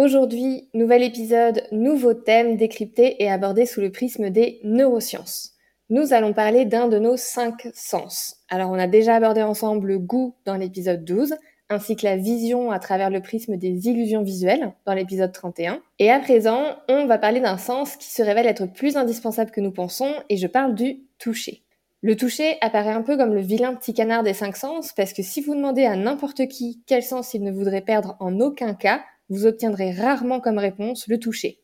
Aujourd'hui, nouvel épisode, nouveau thème décrypté et abordé sous le prisme des neurosciences. Nous allons parler d'un de nos cinq sens. Alors on a déjà abordé ensemble le goût dans l'épisode 12, ainsi que la vision à travers le prisme des illusions visuelles dans l'épisode 31. Et à présent, on va parler d'un sens qui se révèle être plus indispensable que nous pensons, et je parle du toucher. Le toucher apparaît un peu comme le vilain petit canard des cinq sens, parce que si vous demandez à n'importe qui quel sens il ne voudrait perdre en aucun cas, vous obtiendrez rarement comme réponse le toucher.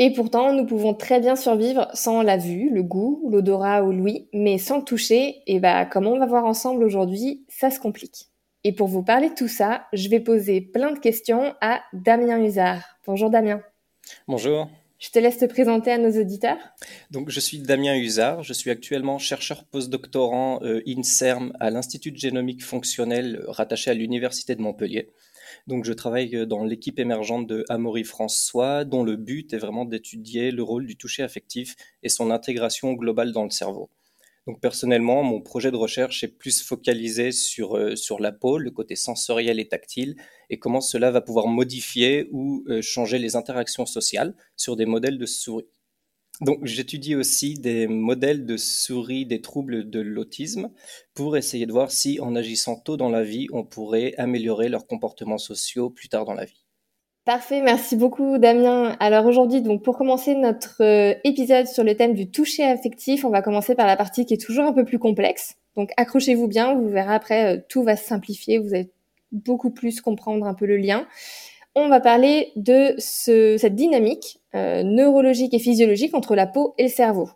Et pourtant, nous pouvons très bien survivre sans la vue, le goût, l'odorat ou l'ouïe, mais sans le toucher, et bah, comme on va voir ensemble aujourd'hui, ça se complique. Et pour vous parler de tout ça, je vais poser plein de questions à Damien Husard. Bonjour Damien. Bonjour. Je te laisse te présenter à nos auditeurs. Donc, je suis Damien Husard. Je suis actuellement chercheur postdoctorant euh, INSERM à l'Institut de génomique fonctionnelle rattaché à l'Université de Montpellier. Donc, je travaille euh, dans l'équipe émergente de Amaury François, dont le but est vraiment d'étudier le rôle du toucher affectif et son intégration globale dans le cerveau. Donc, personnellement, mon projet de recherche est plus focalisé sur, euh, la peau, le côté sensoriel et tactile, et comment cela va pouvoir modifier ou euh, changer les interactions sociales sur des modèles de souris. Donc, j'étudie aussi des modèles de souris des troubles de l'autisme pour essayer de voir si, en agissant tôt dans la vie, on pourrait améliorer leurs comportements sociaux plus tard dans la vie. Parfait, merci beaucoup Damien. Alors aujourd'hui, donc pour commencer notre euh, épisode sur le thème du toucher affectif, on va commencer par la partie qui est toujours un peu plus complexe. Donc accrochez-vous bien, vous verrez après, euh, tout va se simplifier, vous allez beaucoup plus comprendre un peu le lien on va parler de cette dynamique euh, neurologique et physiologique entre la peau et le cerveau.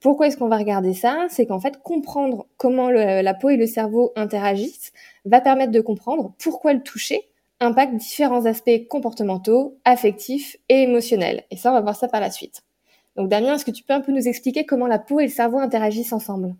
Pourquoi est-ce qu'on va regarder ça? C'est qu'en fait, comprendre comment la peau et le cerveau interagissent va permettre de comprendre pourquoi le toucher impacte différents aspects comportementaux, affectifs et émotionnels. Et ça, on va voir ça par la suite. Donc Damien, est-ce que tu peux un peu nous expliquer comment la peau et le cerveau interagissent ensemble?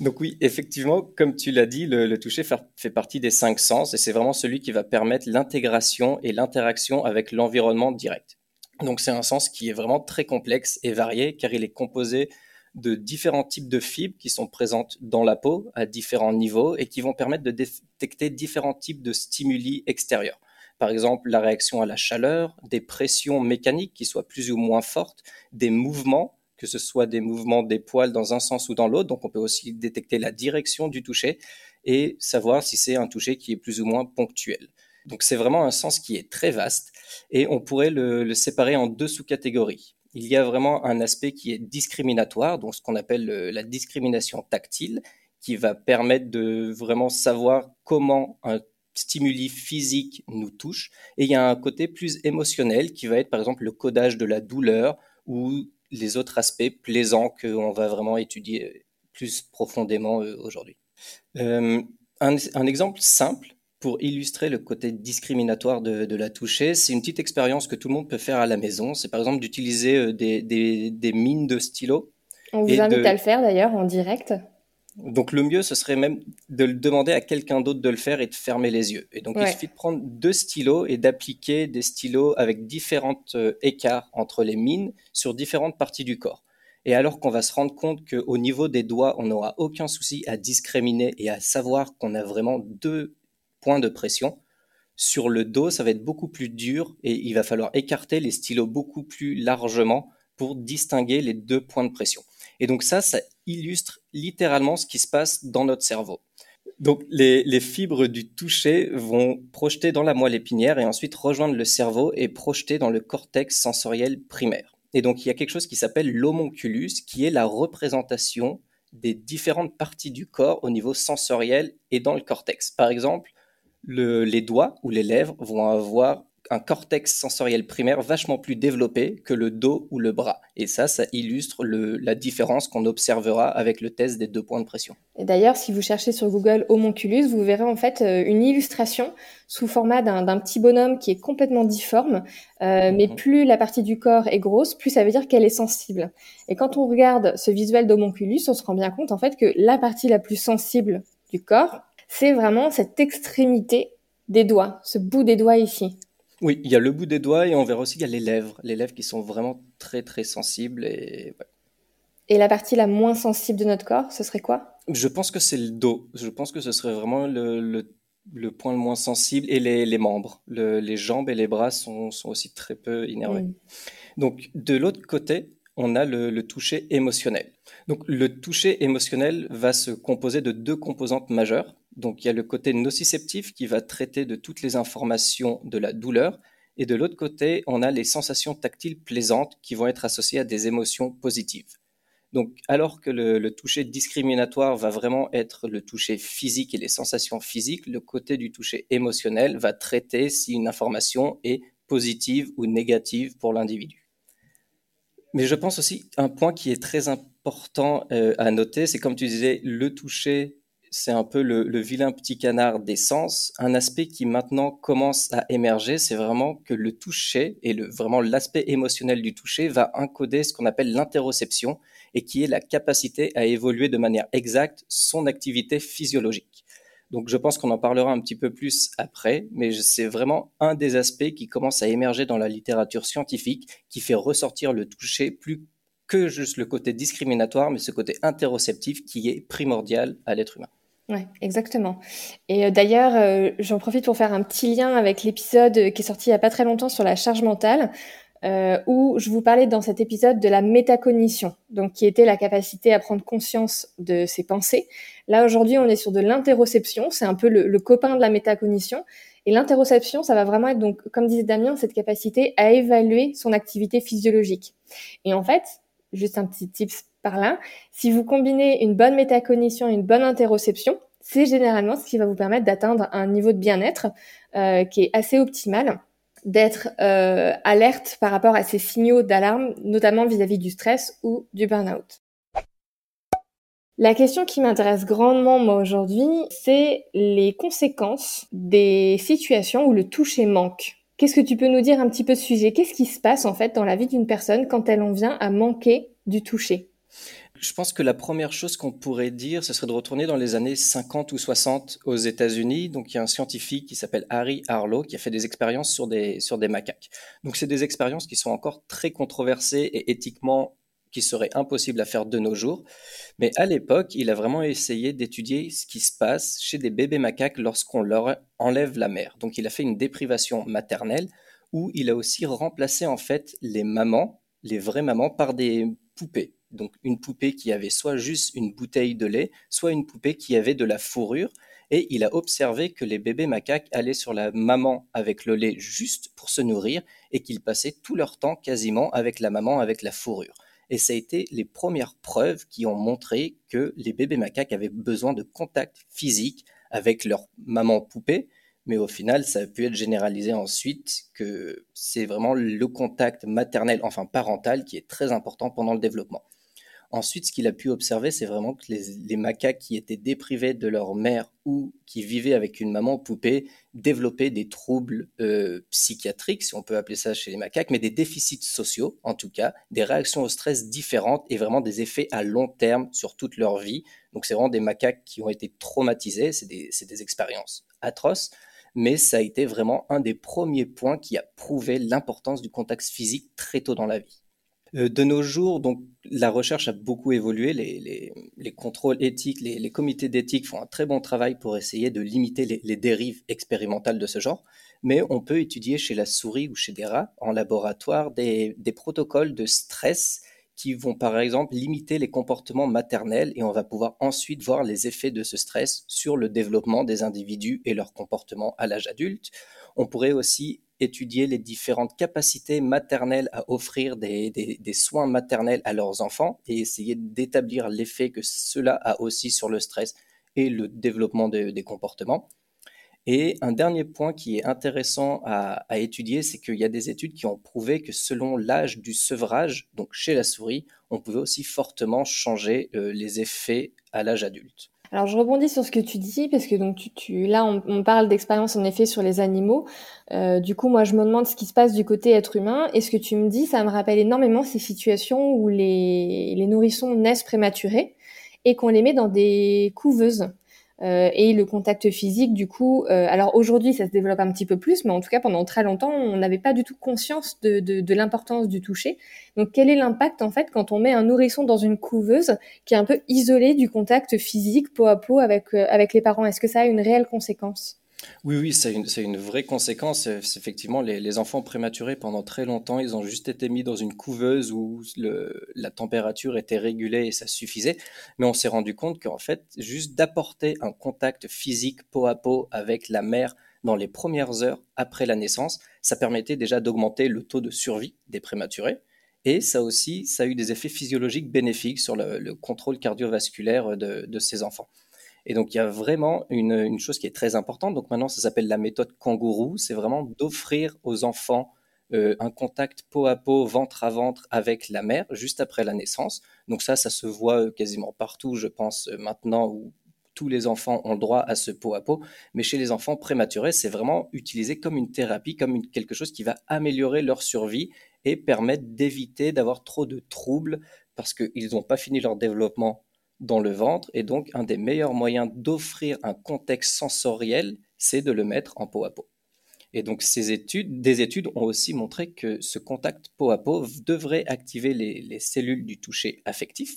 Donc oui, effectivement, comme tu l'as dit, le, toucher fait, partie des cinq sens et c'est vraiment celui qui va permettre l'intégration et l'interaction avec l'environnement direct. Donc c'est un sens qui est vraiment très complexe et varié car il est composé de différents types de fibres qui sont présentes dans la peau à différents niveaux et qui vont permettre de détecter différents types de stimuli extérieurs. Par exemple, la réaction à la chaleur, des pressions mécaniques qui soient plus ou moins fortes, des mouvements que ce soit des mouvements des poils dans un sens ou dans l'autre. Donc on peut aussi détecter la direction du toucher et savoir si c'est un toucher qui est plus ou moins ponctuel. Donc c'est vraiment un sens qui est très vaste et on pourrait le, séparer en deux sous-catégories. Il y a vraiment un aspect qui est discriminatoire, donc ce qu'on appelle la discrimination tactile, qui va permettre de vraiment savoir comment un stimuli physique nous touche. Et il y a un côté plus émotionnel qui va être par exemple le codage de la douleur ou les autres aspects plaisants qu'on va vraiment étudier plus profondément euh, aujourd'hui. Euh, un, exemple simple pour illustrer le côté discriminatoire de, la toucher, c'est une petite expérience que tout le monde peut faire à la maison. C'est par exemple d'utiliser euh, des, mines de stylo. On vous invite à le faire d'ailleurs en direct. Donc le mieux, ce serait même de le demander à quelqu'un d'autre de le faire et de fermer les yeux. Et donc il suffit de prendre deux stylos et d'appliquer des stylos avec différents euh, écarts entre les mines sur différentes parties du corps. Et alors qu'on va se rendre compte qu'au niveau des doigts, on n'aura aucun souci à discriminer et à savoir qu'on a vraiment deux points de pression. Sur le dos, ça va être beaucoup plus dur et il va falloir écarter les stylos beaucoup plus largement pour distinguer les deux points de pression. Et donc ça, ça illustre littéralement ce qui se passe dans notre cerveau. Donc les, fibres du toucher vont projeter dans la moelle épinière et ensuite rejoindre le cerveau et projeter dans le cortex sensoriel primaire. Et donc il y a quelque chose qui s'appelle l'homonculus, qui est la représentation des différentes parties du corps au niveau sensoriel et dans le cortex. Par exemple, les doigts ou les lèvres vont avoir un cortex sensoriel primaire vachement plus développé que le dos ou le bras. Et ça, ça illustre la différence qu'on observera avec le test des deux points de pression. Et d'ailleurs, si vous cherchez sur Google homunculus, vous verrez en fait euh, une illustration sous format d'un petit bonhomme qui est complètement difforme. Euh, mais mhm. plus la partie du corps est grosse, plus ça veut dire qu'elle est sensible. Et quand on regarde ce visuel d'homunculus, on se rend bien compte en fait que la partie la plus sensible du corps, c'est vraiment cette extrémité des doigts, ce bout des doigts ici. Oui, il y a le bout des doigts et on verra aussi qu'il y a les lèvres, les lèvres qui sont vraiment très très sensibles et Et la partie la moins sensible de notre corps, ce serait quoi? Je pense que c'est le dos. Je pense que ce serait vraiment le, le, point le moins sensible et les, les membres. les jambes et les bras sont, sont aussi très peu innervés. Mm. Donc de l'autre côté, on a le, le, toucher émotionnel. Donc le toucher émotionnel va se composer de deux composantes majeures. Donc il y a le côté nociceptif qui va traiter de toutes les informations de la douleur. Et de l'autre côté, on a les sensations tactiles plaisantes qui vont être associées à des émotions positives. Donc, alors que le, toucher discriminatoire va vraiment être le toucher physique et les sensations physiques, le côté du toucher émotionnel va traiter si une information est positive ou négative pour l'individu. Mais je pense aussi un point qui est très important euh, à noter, c'est comme tu disais, le toucher c'est un peu le, vilain petit canard des sens. Un aspect qui maintenant commence à émerger, c'est vraiment que le toucher et vraiment l'aspect émotionnel du toucher va encoder ce qu'on appelle l'interoception et qui est la capacité à évoluer de manière exacte son activité physiologique. Donc je pense qu'on en parlera un petit peu plus après, mais c'est vraiment un des aspects qui commence à émerger dans la littérature scientifique, qui fait ressortir le toucher plus que juste le côté discriminatoire, mais ce côté interoceptif qui est primordial à l'être humain. Ouais, exactement. Et euh, d'ailleurs, euh, j'en profite pour faire un petit lien avec l'épisode qui est sorti il y a pas très longtemps sur la charge mentale, euh, où je vous parlais dans cet épisode de la métacognition, donc qui était la capacité à prendre conscience de ses pensées. Là aujourd'hui, on est sur de l'interoception, c'est un peu le, le, copain de la métacognition. Et l'interoception, ça va vraiment être donc, comme disait Damien, cette capacité à évaluer son activité physiologique. Et en fait, juste un petit tips par là. Si vous combinez une bonne métacognition et une bonne interoception, c'est généralement ce qui va vous permettre d'atteindre un niveau de bien-être euh, qui est assez optimal, d'être euh, alerte par rapport à ces signaux d'alarme, notamment vis-à-vis du stress ou du burn-out. La question qui m'intéresse grandement moi aujourd'hui, c'est les conséquences des situations où le toucher manque. Qu'est-ce que tu peux nous dire un petit peu de sujet? Qu'est-ce qui se passe en fait dans la vie d'une personne quand elle en vient à manquer du toucher? Je pense que la première chose qu'on pourrait dire, ce serait de retourner dans les années 50 ou 60 aux États-Unis. Donc, il y a un scientifique qui s'appelle Harry Harlow qui a fait des expériences sur des, macaques. Donc, c'est des expériences qui sont encore très controversées et éthiquement qui seraient impossibles à faire de nos jours. Mais à l'époque, il a vraiment essayé d'étudier ce qui se passe chez des bébés macaques lorsqu'on leur enlève la mère. Donc, il a fait une déprivation maternelle où il a aussi remplacé en fait les mamans, les vraies mamans, par des poupées donc une poupée qui avait soit juste une bouteille de lait, soit une poupée qui avait de la fourrure. Et il a observé que les bébés macaques allaient sur la maman avec le lait juste pour se nourrir et qu'ils passaient tout leur temps quasiment avec la maman avec la fourrure. Et ça a été les premières preuves qui ont montré que les bébés macaques avaient besoin de contact physique avec leur maman poupée, mais au final, ça a pu être généralisé ensuite que c'est vraiment le contact maternel, enfin parental, qui est très important pendant le développement. Ensuite, ce qu'il a pu observer, c'est vraiment que les, macaques qui étaient déprivés de leur mère ou qui vivaient avec une maman poupée développaient des troubles euh, psychiatriques, si on peut appeler ça chez les macaques, mais des déficits sociaux, en tout cas, des réactions au stress différentes et vraiment des effets à long terme sur toute leur vie. Donc, c'est vraiment des macaques qui ont été traumatisés, c'est des, des expériences atroces mais ça a été vraiment un des premiers points qui a prouvé l'importance du contact physique très tôt dans la vie. Euh, de nos jours, donc, la recherche a beaucoup évolué. Les, contrôles éthiques, les, comités d'éthique font un très bon travail pour essayer de limiter les, dérives expérimentales de ce genre. Mais on peut étudier chez la souris ou chez des rats en laboratoire des, des protocoles de stress qui vont par exemple limiter les comportements maternels et on va pouvoir ensuite voir les effets de ce stress sur le développement des individus et leur comportement à l'âge adulte. On pourrait aussi étudier les différentes capacités maternelles à offrir des, soins maternels à leurs enfants et essayer d'établir l'effet que cela a aussi sur le stress et le développement des comportements. Et un dernier point qui est intéressant à, étudier, c'est qu'il y a des études qui ont prouvé que selon l'âge du sevrage, donc chez la souris, on pouvait aussi fortement changer euh, les effets à l'âge adulte. Alors je rebondis sur ce que tu dis parce que donc tu, là on, parle d'expérience en effet sur les animaux. Euh, du coup moi je me demande ce qui se passe du côté être humain et ce que tu me dis ça me rappelle énormément ces situations où les nourrissons naissent prématurés et qu'on les met dans des couveuses. Euh, et le contact physique, du coup, euh, alors aujourd'hui ça se développe un petit peu plus, mais en tout cas pendant très longtemps on n'avait pas du tout conscience de, de, de l'importance du toucher. Donc quel est l'impact en fait quand on met un nourrisson dans une couveuse qui est un peu isolée du contact physique peau à peau avec, euh, avec les parents? Est-ce que ça a une réelle conséquence? Oui, oui, c'est une, une, vraie conséquence. Effectivement, les, les, enfants prématurés, pendant très longtemps, ils ont juste été mis dans une couveuse où le, la température était régulée et ça suffisait. Mais on s'est rendu compte qu'en fait, juste d'apporter un contact physique peau à peau avec la mère dans les premières heures après la naissance, ça permettait déjà d'augmenter le taux de survie des prématurés. Et ça aussi, ça a eu des effets physiologiques bénéfiques sur le, le contrôle cardiovasculaire de, de ces enfants. Et donc, il y a vraiment une, chose qui est très importante. Donc, maintenant, ça s'appelle la méthode kangourou. C'est vraiment d'offrir aux enfants euh, un contact peau à peau, ventre à ventre avec la mère juste après la naissance. Donc ça, ça se voit euh, quasiment partout, je pense, euh, maintenant où tous les enfants ont droit à ce peau à peau. Mais chez les enfants prématurés, c'est vraiment utilisé comme une thérapie, comme quelque chose qui va améliorer leur survie et permettre d'éviter d'avoir trop de troubles parce qu'ils n'ont pas fini leur développement dans le ventre. Et donc, un des meilleurs moyens d'offrir un contexte sensoriel, c'est de le mettre en peau à peau. Et donc, ces études, des études ont aussi montré que ce contact peau à peau devrait activer les, cellules du toucher affectif.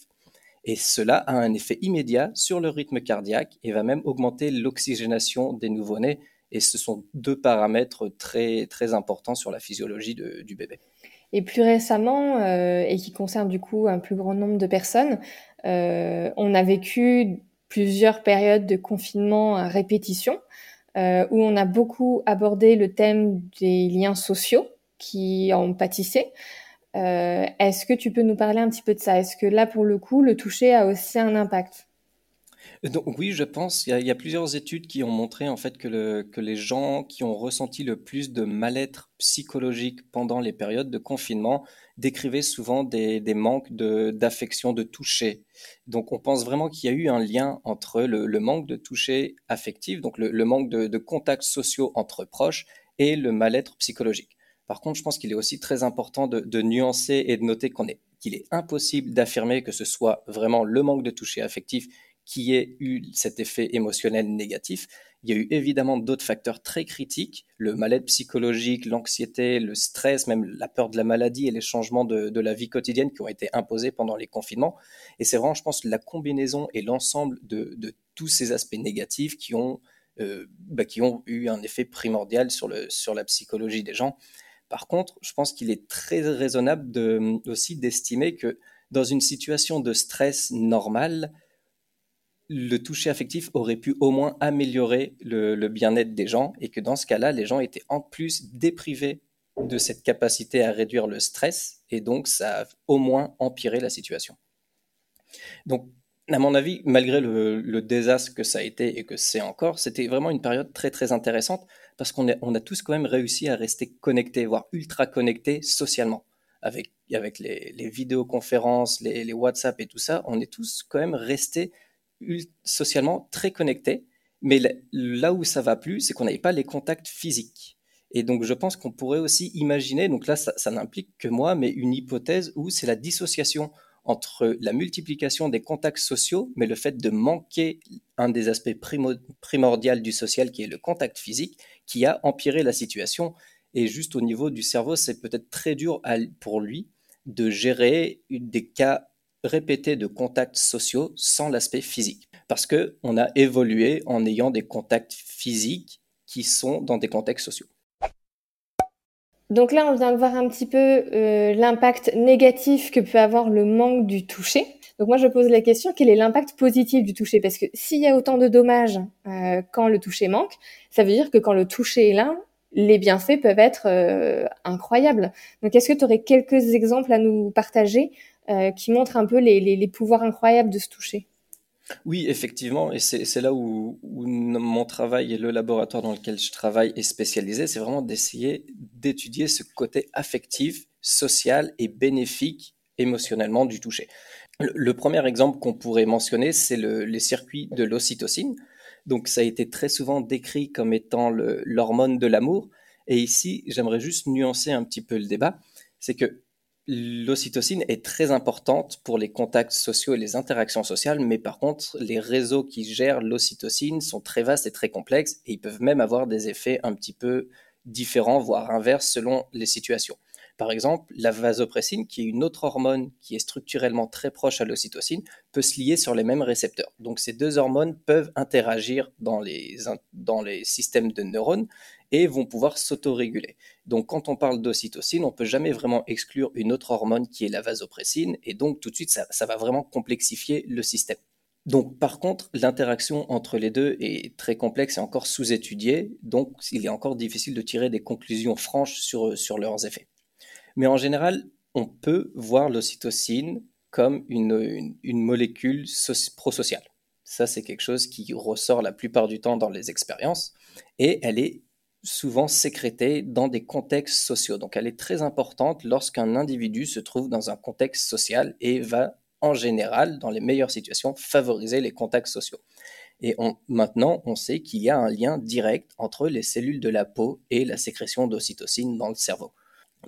Et cela a un effet immédiat sur le rythme cardiaque et va même augmenter l'oxygénation des nouveau-nés. Et ce sont deux paramètres très, très importants sur la physiologie du bébé. Et plus récemment, euh, et qui concerne du coup un plus grand nombre de personnes, on a vécu plusieurs périodes de confinement à répétition, euh, où on a beaucoup abordé le thème des liens sociaux qui en pâtissaient. Est-ce que tu peux nous parler un petit peu de ça? Est-ce que là, pour le coup, le toucher a aussi un impact? Donc, oui, je pense. Il y, a, plusieurs études qui ont montré en fait que, le, que les gens qui ont ressenti le plus de mal-être psychologique pendant les périodes de confinement décrivaient souvent des, manques d'affection, de, toucher. Donc, on pense vraiment qu'il y a eu un lien entre le, manque de toucher affectif, donc le, manque de, contacts sociaux entre proches, et le mal-être psychologique. Par contre, je pense qu'il est aussi très important de, nuancer et de noter qu'il est impossible d'affirmer que ce soit vraiment le manque de toucher affectif qui ait eu cet effet émotionnel négatif. Il y a eu évidemment d'autres facteurs très critiques, le mal-être psychologique, l'anxiété, le stress, même la peur de la maladie et les changements de, la vie quotidienne qui ont été imposés pendant les confinements. Et c'est vraiment, je pense, la combinaison et l'ensemble de, tous ces aspects négatifs qui ont, euh, bah, qui ont eu un effet primordial sur, la psychologie des gens. Par contre, je pense qu'il est très raisonnable aussi d'estimer que dans une situation de stress normal, le toucher affectif aurait pu au moins améliorer le, bien-être des gens et que dans ce cas-là, les gens étaient en plus déprivés de cette capacité à réduire le stress et donc ça a au moins empiré la situation. Donc, à mon avis, malgré le, désastre que ça a été et que c'est encore, c'était vraiment une période très très intéressante parce qu'on a, tous quand même réussi à rester connectés, voire ultra connectés socialement. Avec, avec les, vidéoconférences, les, les WhatsApp et tout ça, on est tous quand même restés socialement très connectés, mais là où ça va plus, c'est qu'on n'avait pas les contacts physiques. Et donc, je pense qu'on pourrait aussi imaginer, donc là, ça, n'implique que moi, mais une hypothèse où c'est la dissociation entre la multiplication des contacts sociaux, mais le fait de manquer un des aspects primordiaux du social, qui est le contact physique, qui a empiré la situation. Et juste au niveau du cerveau, c'est peut-être très dur pour lui de gérer des cas répéter de contacts sociaux sans l'aspect physique. Parce qu'on a évolué en ayant des contacts physiques qui sont dans des contextes sociaux. Donc là, on vient de voir un petit peu euh, l'impact négatif que peut avoir le manque du toucher. Donc moi, je pose la question, quel est l'impact positif du toucher? Parce que s'il y a autant de dommages euh, quand le toucher manque, ça veut dire que quand le toucher est là, les bienfaits peuvent être euh, incroyables. Donc est-ce que tu aurais quelques exemples à nous partager euh, qui montre un peu les, pouvoirs incroyables de se toucher. Oui, effectivement, et c'est là où, mon travail et le laboratoire dans lequel je travaille est spécialisé, c'est vraiment d'essayer d'étudier ce côté affectif, social et bénéfique émotionnellement du toucher. Le, premier exemple qu'on pourrait mentionner, c'est le, les circuits de l'ocytocine. Donc ça a été très souvent décrit comme étant l'hormone de l'amour. Et ici, j'aimerais juste nuancer un petit peu le débat. C'est que l'ocytocine est très importante pour les contacts sociaux et les interactions sociales, mais par contre, les réseaux qui gèrent l'ocytocine sont très vastes et très complexes, et ils peuvent même avoir des effets un petit peu différents, voire inverses selon les situations. Par exemple, la vasopressine, qui est une autre hormone qui est structurellement très proche à l'ocytocine, peut se lier sur les mêmes récepteurs. Donc ces deux hormones peuvent interagir dans les, systèmes de neurones et vont pouvoir s'autoréguler. Donc quand on parle d'ocytocine, on peut jamais vraiment exclure une autre hormone qui est la vasopressine, et donc tout de suite, ça, va vraiment complexifier le système. Donc, par contre, l'interaction entre les deux est très complexe et encore sous-étudiée, donc il est encore difficile de tirer des conclusions franches sur leurs effets. Mais en général, on peut voir l'ocytocine comme une, molécule prosociale. Ça, c'est quelque chose qui ressort la plupart du temps dans les expériences et elle est souvent sécrétée dans des contextes sociaux. Donc, elle est très importante lorsqu'un individu se trouve dans un contexte social et va, en général, dans les meilleures situations, favoriser les contacts sociaux. Et maintenant, on sait qu'il y a un lien direct entre les cellules de la peau et la sécrétion d'ocytocine dans le cerveau.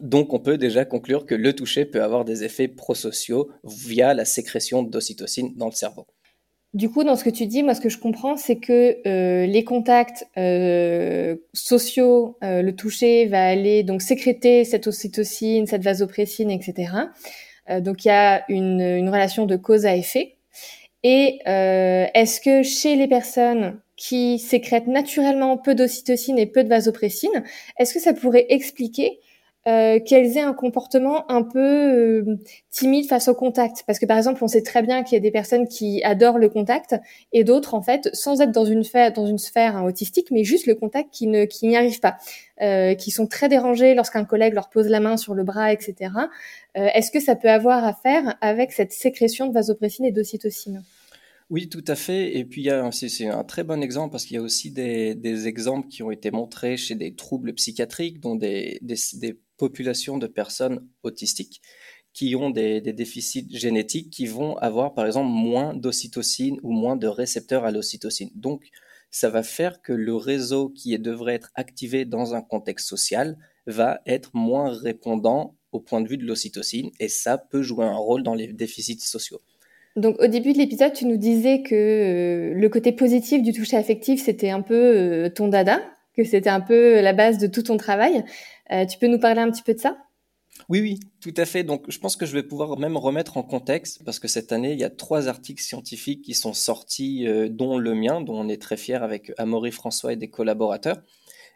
Donc on peut déjà conclure que le toucher peut avoir des effets prosociaux via la sécrétion d'ocytocine dans le cerveau. Du coup, dans ce que tu dis, moi, ce que je comprends, c'est que euh, les contacts euh, sociaux, euh, le toucher va aller donc sécréter cette ocytocine, cette vasopressine, etc. donc il y a une, une, relation de cause à effet. Et est-ce que chez les personnes qui sécrètent naturellement peu d'ocytocine et peu de vasopressine, est-ce que ça pourrait expliquer euh, qu'elles aient un comportement un peu euh, timide face au contact. Parce que par exemple, on sait très bien qu'il y a des personnes qui adorent le contact et d'autres, en fait, sans être dans une sphère, hein, autistique, mais juste le contact qui n'y arrive pas, euh, qui sont très dérangés lorsqu'un collègue leur pose la main sur le bras, etc. Est-ce que ça peut avoir à faire avec cette sécrétion de vasopressine et d'ocytocine? Oui, tout à fait. Et puis, c'est un très bon exemple parce qu'il y a aussi des, exemples qui ont été montrés chez des troubles psychiatriques, dont des population de personnes autistiques qui ont des, déficits génétiques qui vont avoir par exemple moins d'ocytocine ou moins de récepteurs à l'ocytocine. Donc ça va faire que le réseau qui devrait être activé dans un contexte social va être moins répondant au point de vue de l'ocytocine et ça peut jouer un rôle dans les déficits sociaux. Donc au début de l'épisode, tu nous disais que euh, le côté positif du toucher affectif, c'était un peu euh, ton dada, c'était un peu la base de tout ton travail. Euh, tu peux nous parler un petit peu de ça? Oui, oui, tout à fait. Donc, je pense que je vais pouvoir même remettre en contexte, parce que cette année, il y a trois articles scientifiques qui sont sortis, euh, dont le mien, dont on est très fier avec Amaury François et des collaborateurs.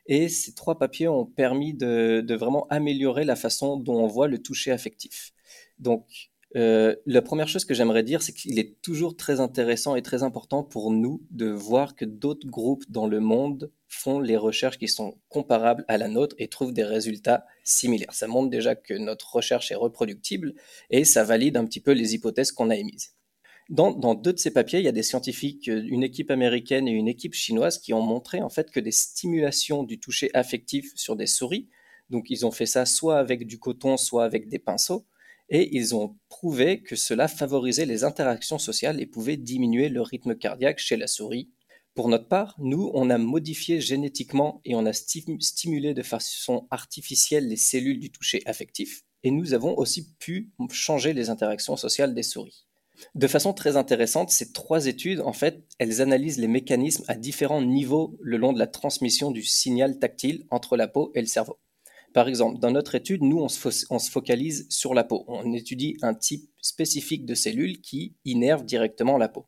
Et ces trois papiers ont permis de, de vraiment améliorer la façon dont on voit le toucher affectif. Donc, euh, la première chose que j'aimerais dire, c'est qu'il est toujours très intéressant et très important pour nous de voir que d'autres groupes dans le monde font les recherches qui sont comparables à la nôtre et trouvent des résultats similaires. Ça montre déjà que notre recherche est reproductible et ça valide un petit peu les hypothèses qu'on a émises. Dans, deux de ces papiers, il y a des scientifiques, une équipe américaine et une équipe chinoise qui ont montré en fait que des stimulations du toucher affectif sur des souris, donc ils ont fait ça soit avec du coton, soit avec des pinceaux, et ils ont prouvé que cela favorisait les interactions sociales et pouvait diminuer le rythme cardiaque chez la souris. Pour notre part, nous, on a modifié génétiquement et on a stimulé de façon artificielle les cellules du toucher affectif, et nous avons aussi pu changer les interactions sociales des souris. De façon très intéressante, ces trois études, en fait, elles analysent les mécanismes à différents niveaux le long de la transmission du signal tactile entre la peau et le cerveau. Par exemple, dans notre étude, nous, on se, focalise sur la peau. On étudie un type spécifique de cellules qui innervent directement la peau.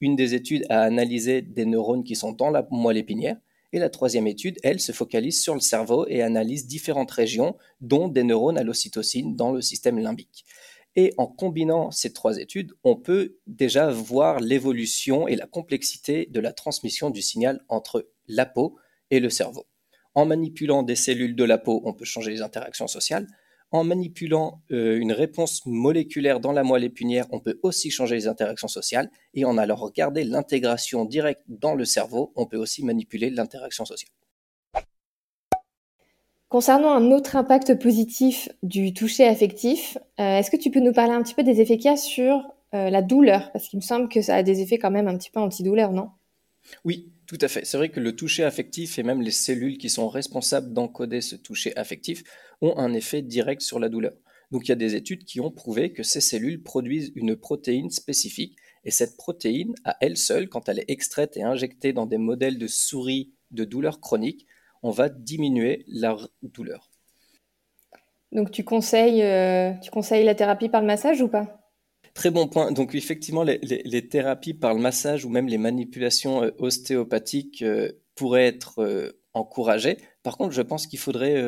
Une des études a analysé des neurones qui sont dans la moelle épinière. Et la troisième étude, elle, se focalise sur le cerveau et analyse différentes régions, dont des neurones à l'ocytocine dans le système limbique. Et en combinant ces trois études, on peut déjà voir l'évolution et la complexité de la transmission du signal entre la peau et le cerveau. En manipulant des cellules de la peau, on peut changer les interactions sociales. En manipulant euh, une réponse moléculaire dans la moelle épinière, on peut aussi changer les interactions sociales. Et en allant regarder l'intégration directe dans le cerveau, on peut aussi manipuler l'interaction sociale. Concernant un autre impact positif du toucher affectif, euh, est-ce que tu peux nous parler un petit peu des effets qu'il y a sur euh, la douleur? Parce qu'il me semble que ça a des effets quand même un petit peu antidouleur, non? Oui, tout à fait. C'est vrai que le toucher affectif et même les cellules qui sont responsables d'encoder ce toucher affectif ont un effet direct sur la douleur. Donc il y a des études qui ont prouvé que ces cellules produisent une protéine spécifique et cette protéine, à elle seule, quand elle est extraite et injectée dans des modèles de souris de douleur chronique, on va diminuer la douleur. Donc tu conseilles, euh, tu conseilles la thérapie par le massage ou pas? Très bon point. Donc effectivement, les, thérapies par le massage ou même les manipulations euh, ostéopathiques euh, pourraient être encouragées. Par contre, je pense qu'il faudrait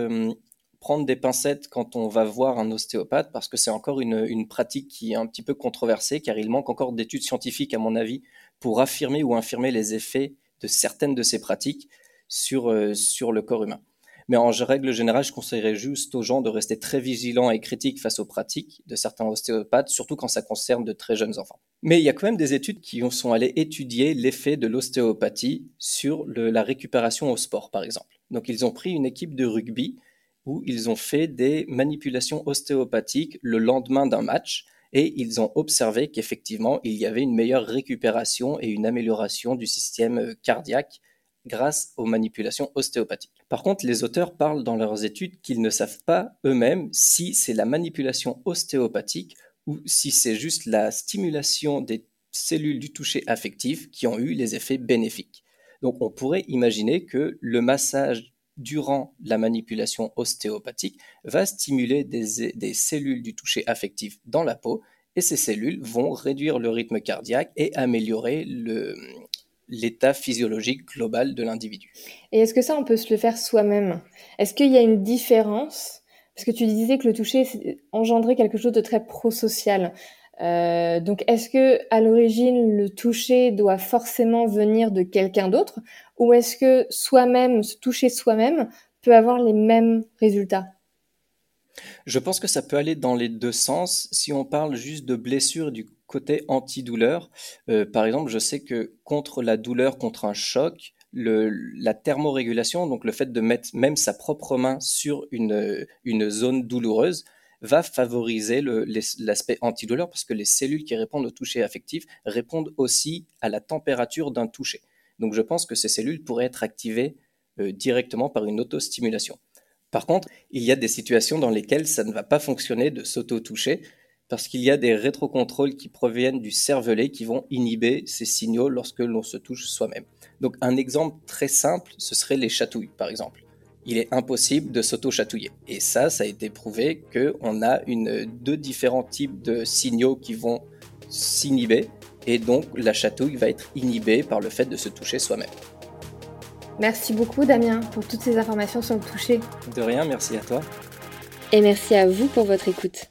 prendre des pincettes quand on va voir un ostéopathe parce que c'est encore une, une, pratique qui est un petit peu controversée car il manque encore d'études scientifiques à mon avis pour affirmer ou infirmer les effets de certaines de ces pratiques sur, euh, sur le corps humain. Mais en règle générale, je conseillerais juste aux gens de rester très vigilants et critiques face aux pratiques de certains ostéopathes, surtout quand ça concerne de très jeunes enfants. Mais il y a quand même des études qui sont allées étudier l'effet de l'ostéopathie sur la récupération au sport, par exemple. Donc ils ont pris une équipe de rugby où ils ont fait des manipulations ostéopathiques le lendemain d'un match et ils ont observé qu'effectivement, il y avait une meilleure récupération et une amélioration du système cardiaque grâce aux manipulations ostéopathiques. Par contre, les auteurs parlent dans leurs études qu'ils ne savent pas eux-mêmes si c'est la manipulation ostéopathique ou si c'est juste la stimulation des cellules du toucher affectif qui ont eu les effets bénéfiques. Donc on pourrait imaginer que le massage durant la manipulation ostéopathique va stimuler des, cellules du toucher affectif dans la peau et ces cellules vont réduire le rythme cardiaque et améliorer le, l'état physiologique global de l'individu. Et est-ce que ça, on peut se le faire soi-même? Est-ce qu'il y a une différence? Parce que tu disais que le toucher engendrait quelque chose de très prosocial. Euh, donc, est-ce que à l'origine, le toucher doit forcément venir de quelqu'un d'autre, ou est-ce que soi-même, se toucher soi-même, peut avoir les mêmes résultats? Je pense que ça peut aller dans les deux sens. Si on parle juste de blessure du côté antidouleur, euh, par exemple, je sais que contre la douleur, contre un choc, la thermorégulation, donc le fait de mettre même sa propre main sur une, zone douloureuse, va favoriser l'aspect antidouleur parce que les cellules qui répondent au toucher affectif répondent aussi à la température d'un toucher. Donc je pense que ces cellules pourraient être activées euh, directement par une autostimulation. Par contre, il y a des situations dans lesquelles ça ne va pas fonctionner de s'auto-toucher parce qu'il y a des rétrocontrôles qui proviennent du cervelet qui vont inhiber ces signaux lorsque l'on se touche soi-même. Donc un exemple très simple, ce serait les chatouilles par exemple. Il est impossible de s'auto-chatouiller. Et ça, ça a été prouvé qu'on a une, deux différents types de signaux qui vont s'inhiber et donc la chatouille va être inhibée par le fait de se toucher soi-même. Merci beaucoup Damien pour toutes ces informations sur le toucher. De rien, merci à toi. Et merci à vous pour votre écoute.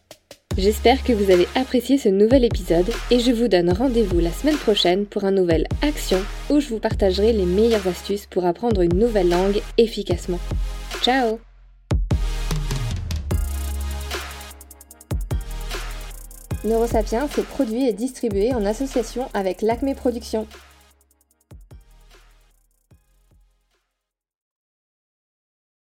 J'espère que vous avez apprécié ce nouvel épisode et je vous donne rendez-vous la semaine prochaine pour un nouvel Action où je vous partagerai les meilleures astuces pour apprendre une nouvelle langue efficacement. Ciao Neurosapiens est produit et distribué en association avec l'Acme Productions.